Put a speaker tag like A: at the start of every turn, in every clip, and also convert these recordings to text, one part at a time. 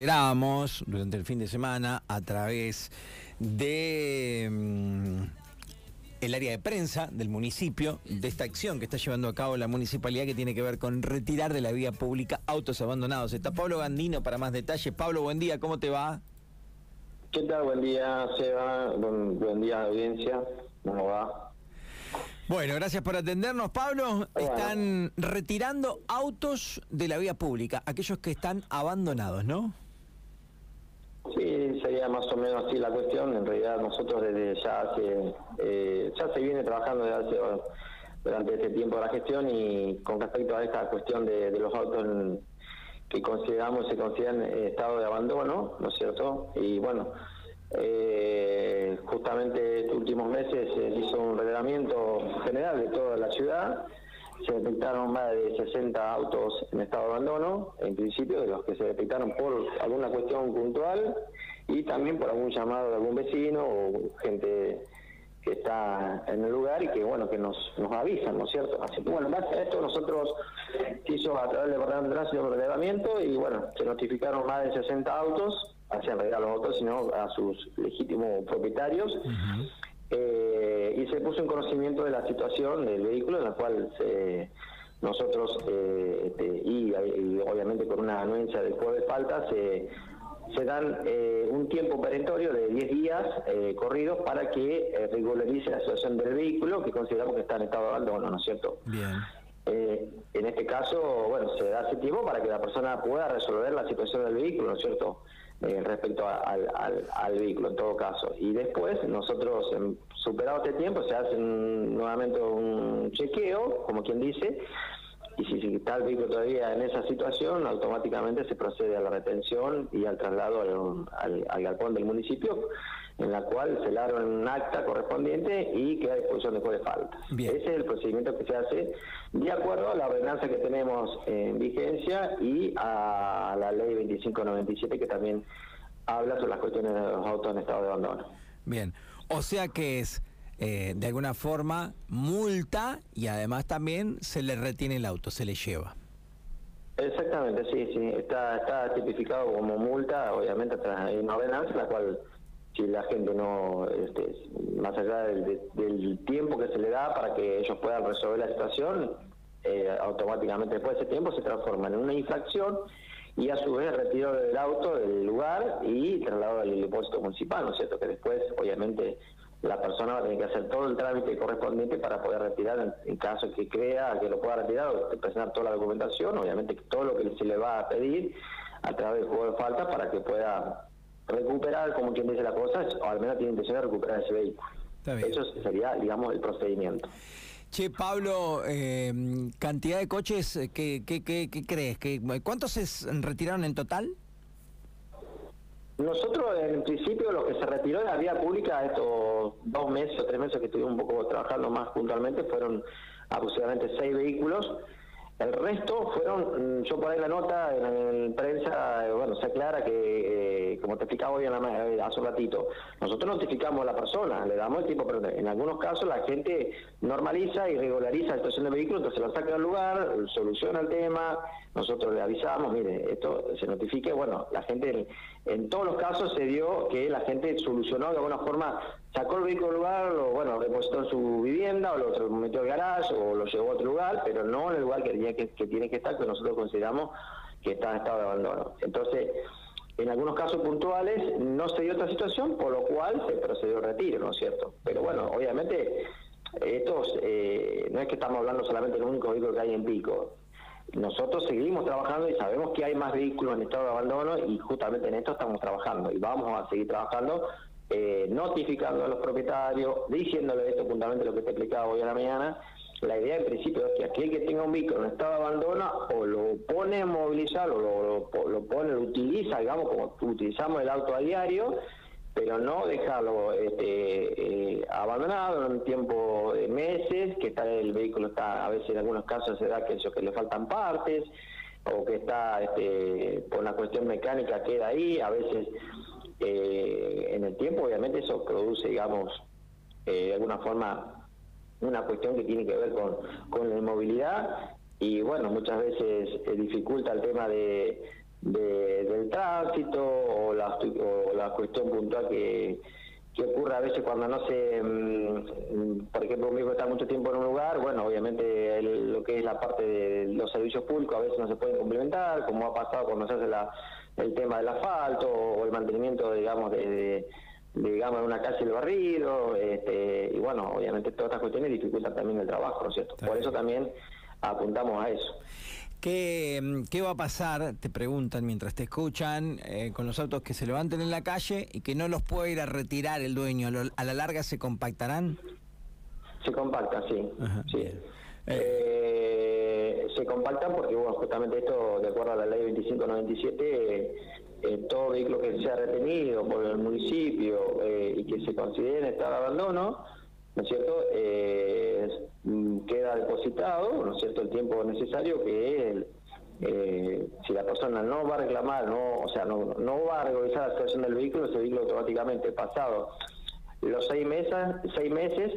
A: Esperábamos durante el fin de semana a través de mm, el área de prensa del municipio de esta acción que está llevando a cabo la municipalidad que tiene que ver con retirar de la vía pública autos abandonados. Está Pablo Gandino para más detalles. Pablo, buen día, ¿cómo te va?
B: ¿Qué tal? Buen día, Seba. Buen, buen día, audiencia. ¿Cómo va?
A: Bueno, gracias por atendernos, Pablo. Están retirando autos de la vía pública, aquellos que están abandonados, ¿no?
B: Sí, sería más o menos así la cuestión. En realidad nosotros desde ya hace, eh, ya se viene trabajando desde hace, durante este tiempo de la gestión y con respecto a esta cuestión de, los autos que consideramos se consideran en estado de abandono, ¿no es cierto? Y bueno, eh, justamente estos últimos meses se hizo un reglamento general de toda la ciudad se detectaron más de 60 autos en estado de abandono, en principio, de los que se detectaron por alguna cuestión puntual y también por algún llamado de algún vecino o gente que está en el lugar y que bueno que nos, nos avisan, ¿no es cierto? Así que bueno, esto nosotros hizo a través del Departamento de Tránsito relevamiento y bueno, se notificaron más de 60 autos, hacia en realidad los autos, sino a sus legítimos propietarios. Puso en conocimiento de la situación del vehículo en la cual nosotros, eh, este, y, obviamente con una anuencia del juego de falta, se, se dan eh, un tiempo perentorio de 10 días corridos para que regularice la situación del vehículo, que consideramos que está en estado de abandono, ¿no es cierto?
A: Bien.
B: en este caso, bueno, se da ese tiempo para que la persona pueda resolver la situación del vehículo, ¿no es cierto? Eh, respecto al, al, vehículo en todo caso. Y después nosotros, superado este tiempo, se hace nuevamente un chequeo, como quien dice, y si, está el vehículo todavía en esa situación, automáticamente se procede a la retención y al traslado al, al galpón del municipio en la cual se larga un acta correspondiente y queda a disposición después de falta. Ese es el procedimiento que se hace de acuerdo a la ordenanza que tenemos en vigencia y a la ley 2597 que también habla sobre las cuestiones de los autos en estado de abandono.
A: Bien, o sea que es eh, de alguna forma multa y además también se le retiene el auto, se le lleva.
B: Exactamente, sí, sí, está, está tipificado como multa, obviamente hay una ordenanza la cual si la gente no, este, más allá del, tiempo que se le da para que ellos puedan resolver la situación, eh, automáticamente después de ese tiempo se transforma en una infracción y a su vez retiro del auto del lugar y traslado al depósito municipal, ¿no es cierto? Que después, obviamente, la persona va a tener que hacer todo el trámite correspondiente para poder retirar en, caso que crea que lo pueda retirar o presentar toda la documentación, obviamente todo lo que se le va a pedir a través del juego de falta para que pueda recuperar, como quien dice la cosa, o al menos tiene intención de recuperar ese vehículo. Eso sería, digamos, el procedimiento.
A: Che, Pablo, eh, cantidad de coches, eh, ¿qué, qué, qué, crees? ¿Qué, ¿Cuántos se retiraron en total?
B: Nosotros, en principio, lo que se retiró de la vía pública estos dos meses o tres meses que estuvimos un poco trabajando más puntualmente fueron aproximadamente seis vehículos el resto fueron, mm, yo por ahí la nota en, prensa, eh, bueno, se aclara que, eh, como te explicaba hoy en la, eh, hace un ratito, nosotros notificamos a la persona, le damos el tiempo, pero en algunos casos la gente normaliza y regulariza la situación del vehículo, entonces lo saca del lugar, soluciona el tema, nosotros le avisamos, mire, esto se notifique, bueno, la gente, en todos los casos se dio que la gente solucionó de alguna forma, sacó el vehículo del lugar, lo, bueno, depositó en su vivienda, o lo metió al garage, o lo llevó a otro lugar, pero no en el lugar que tenía que, tiene que estar, que nosotros consideramos que está en estado de abandono. Entonces, en algunos casos puntuales no se dio otra situación, por lo cual se procedió al retiro, ¿no es cierto? Pero bueno, obviamente, estos, eh, no es que estamos hablando solamente del único vehículo que hay en Pico. Nosotros seguimos trabajando y sabemos que hay más vehículos en estado de abandono y justamente en esto estamos trabajando y vamos a seguir trabajando, eh, notificando a los propietarios, diciéndole esto puntualmente lo que te explicaba hoy a la mañana, la idea en principio es que aquel que tenga un vehículo en estado de abandono o lo pone a movilizar o lo, lo, pone, lo utiliza, digamos, como utilizamos el auto a diario, pero no dejarlo este, eh, abandonado en un tiempo de meses, que está el vehículo está, a veces en algunos casos se da que, eso, que le faltan partes, o que está este, por una cuestión mecánica queda ahí, a veces eh, en el tiempo obviamente eso produce, digamos, eh, de alguna forma una cuestión que tiene que ver con, con la movilidad y bueno, muchas veces dificulta el tema de, del tránsito o la, o la cuestión puntual que, que ocurre a veces cuando no se, mm, por ejemplo, un mismo está mucho tiempo en un lugar, bueno, obviamente lo que es la parte de los servicios públicos a veces no se pueden complementar, como ha pasado cuando se hace la, el tema del asfalto o el mantenimiento, digamos, de, digamos, de una calle el barrido, este, y bueno, obviamente todas estas cuestiones dificultan también el trabajo, ¿no es cierto? Por eso también apuntamos a eso.
A: ¿Qué, mm, ¿Qué, va a pasar, te preguntan mientras te escuchan, eh, con los autos que se levanten en la calle y que no los puede ir a retirar el dueño? ¿A la larga se compactarán?
B: Se compactan, sí. sí. Eh, se compactan porque, bueno, justamente esto, de acuerdo a la ley 2597, eh, todo vehículo que sea retenido por el municipio y que se considere en de abandono, ¿no es cierto?, mm, queda depositado, ¿no es cierto?, el tiempo necesario que eh, si la persona no va a reclamar, no, o sea, no, no va a regularizar la situación del vehículo, ese vehículo automáticamente pasado los seis meses, seis meses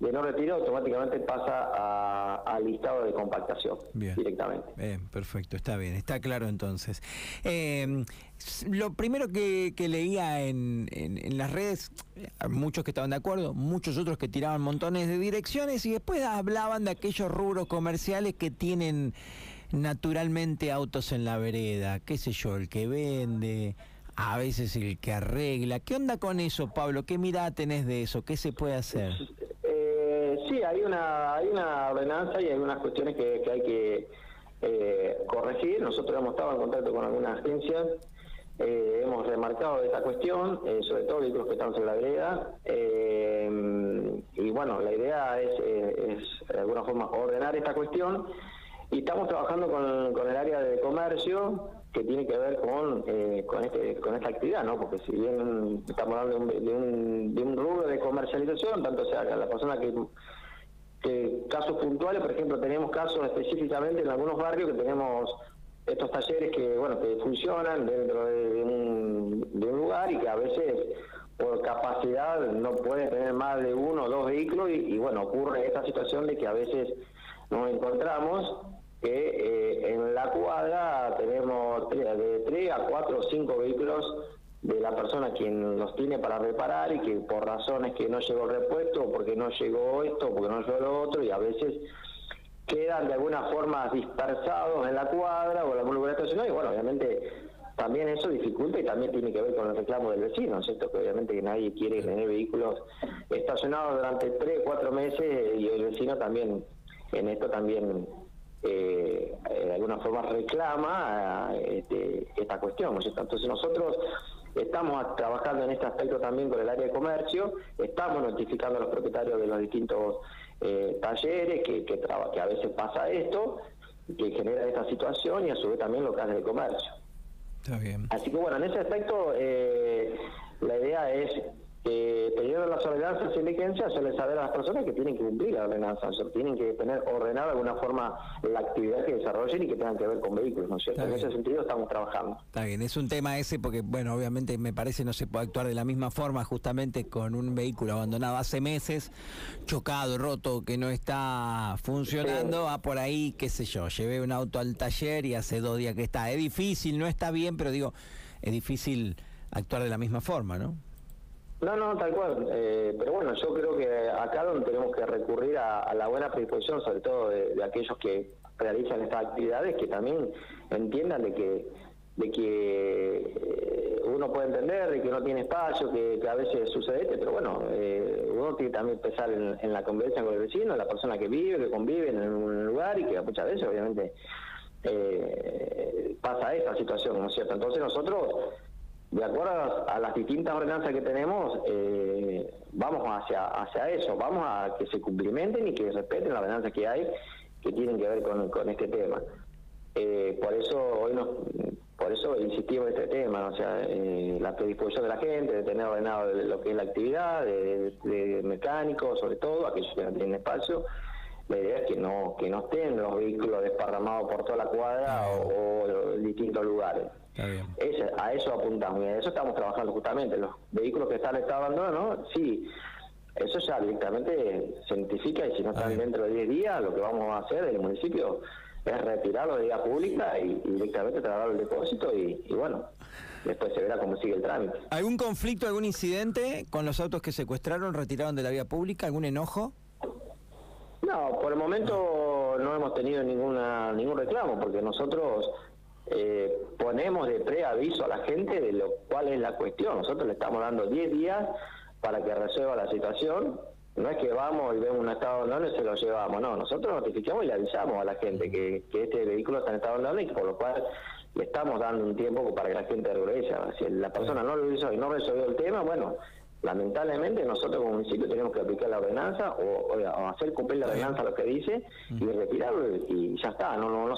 B: de no retiro automáticamente pasa al listado de compactación directamente.
A: Bien, perfecto, está bien, está claro entonces. Eh, lo primero que, leía en, en, las redes, muchos que estaban de acuerdo, muchos otros que tiraban montones de direcciones y después hablaban de aquellos rubros comerciales que tienen naturalmente autos en la vereda, qué sé yo, el que vende, a veces el que arregla. ¿Qué onda con eso, Pablo? ¿Qué mirada tenés de eso? ¿Qué se puede hacer?
B: Sí, hay una, hay una ordenanza y hay unas cuestiones que, hay que eh, corregir. Nosotros hemos estado en contacto con algunas agencias, eh, hemos remarcado esta cuestión, eh, sobre todo vehículos que están sobre la vereda. y bueno, la idea es, de alguna forma ordenar esta cuestión y estamos trabajando con, con el área de comercio que tiene que ver con, eh, con, este, con esta actividad, ¿no? Porque si bien estamos hablando de un, de un, rubro de comercialización, tanto sea la persona que, que casos puntuales, por ejemplo, tenemos casos específicamente en algunos barrios que tenemos estos talleres que, bueno, que funcionan dentro de un, de un lugar y que a veces por capacidad no pueden tener más de uno o dos vehículos y, y bueno, ocurre esta situación de que a veces nos encontramos que eh, en la cuadra tenemos de 3 a 4 o 5 vehículos de la persona quien los tiene para reparar y que por razones que no llegó el repuesto, o porque no llegó esto, porque no llegó lo otro, y a veces quedan de alguna forma dispersados en la cuadra o en algún lugar estacionado, y bueno, obviamente también eso dificulta y también tiene que ver con el reclamo del vecino, ¿cierto? Que obviamente que nadie quiere tener vehículos estacionados durante 3, 4 meses y el vecino también, en esto también eh, de alguna forma reclama este, esta cuestión. Entonces nosotros estamos trabajando en este aspecto también con el área de comercio, estamos notificando a los propietarios de los distintos eh, talleres que, que, que a veces pasa esto, que genera esta situación y a su vez también los casos de comercio. Así que bueno, en ese aspecto eh, la idea es eh, teniendo las ordenanzas y vigencia, suele saber a las personas que tienen que cumplir la ordenanza, o tienen que tener ordenada de alguna forma la actividad que desarrollen y que tengan que ver con vehículos, ¿no es cierto? En ese sentido estamos trabajando.
A: Está bien, es un tema ese porque, bueno, obviamente me parece no se puede actuar de la misma forma justamente con un vehículo abandonado hace meses, chocado, roto, que no está funcionando, va por ahí, qué sé yo, llevé un auto al taller y hace dos días que está. Es difícil, no está bien, pero digo, es difícil actuar de la misma forma, ¿no?
B: No, no, tal cual. Eh, pero bueno, yo creo que acá donde tenemos que recurrir a, la buena predisposición, sobre todo de, aquellos que realizan estas actividades, que también entiendan de que de que eh, uno puede entender de que no tiene espacio, que, a veces sucede pero bueno, eh, uno tiene que también pensar en, la convivencia con el vecino, la persona que vive, que convive en un lugar y que muchas veces obviamente pasa esta situación, ¿no es cierto? Entonces nosotros de acuerdo a las distintas ordenanzas que tenemos, eh, vamos hacia, hacia eso, vamos a que se cumplimenten y que respeten las ordenanzas que hay que tienen que ver con, este tema. Eh, por eso hoy nos, por eso insistimos en este tema, o sea, eh, la predisposición de la gente, de tener ordenado lo que es la actividad, de, mecánicos, sobre todo, aquellos que no tienen espacio, la idea es que no que no estén los vehículos desparramados por toda la cuadra o, distintos lugares a eso apuntamos y a eso estamos trabajando justamente. Los vehículos que están en estado abandono, sí, eso ya directamente se identifica y si no están dentro de 10 días, lo que vamos a hacer en el municipio es retirarlo de vía pública y, directamente trasladar el depósito y, bueno, después se verá cómo sigue el trámite.
A: ¿Algún conflicto, algún incidente con los autos que secuestraron, retiraron de la vía pública? ¿Algún enojo?
B: No, por el momento no hemos tenido ninguna ningún reclamo, porque nosotros eh, ponemos de preaviso a la gente de lo cual es la cuestión. Nosotros le estamos dando 10 días para que resuelva la situación. No es que vamos y vemos un estado de y se lo llevamos, no. Nosotros notificamos y le avisamos a la gente que, este vehículo está en estado de y por lo cual le estamos dando un tiempo para que la gente regrese. Si la persona no lo hizo y no resolvió el tema, bueno, lamentablemente nosotros como municipio tenemos que aplicar la ordenanza o, hacer cumplir la ordenanza lo que dice y retirarlo y ya está, no, no, no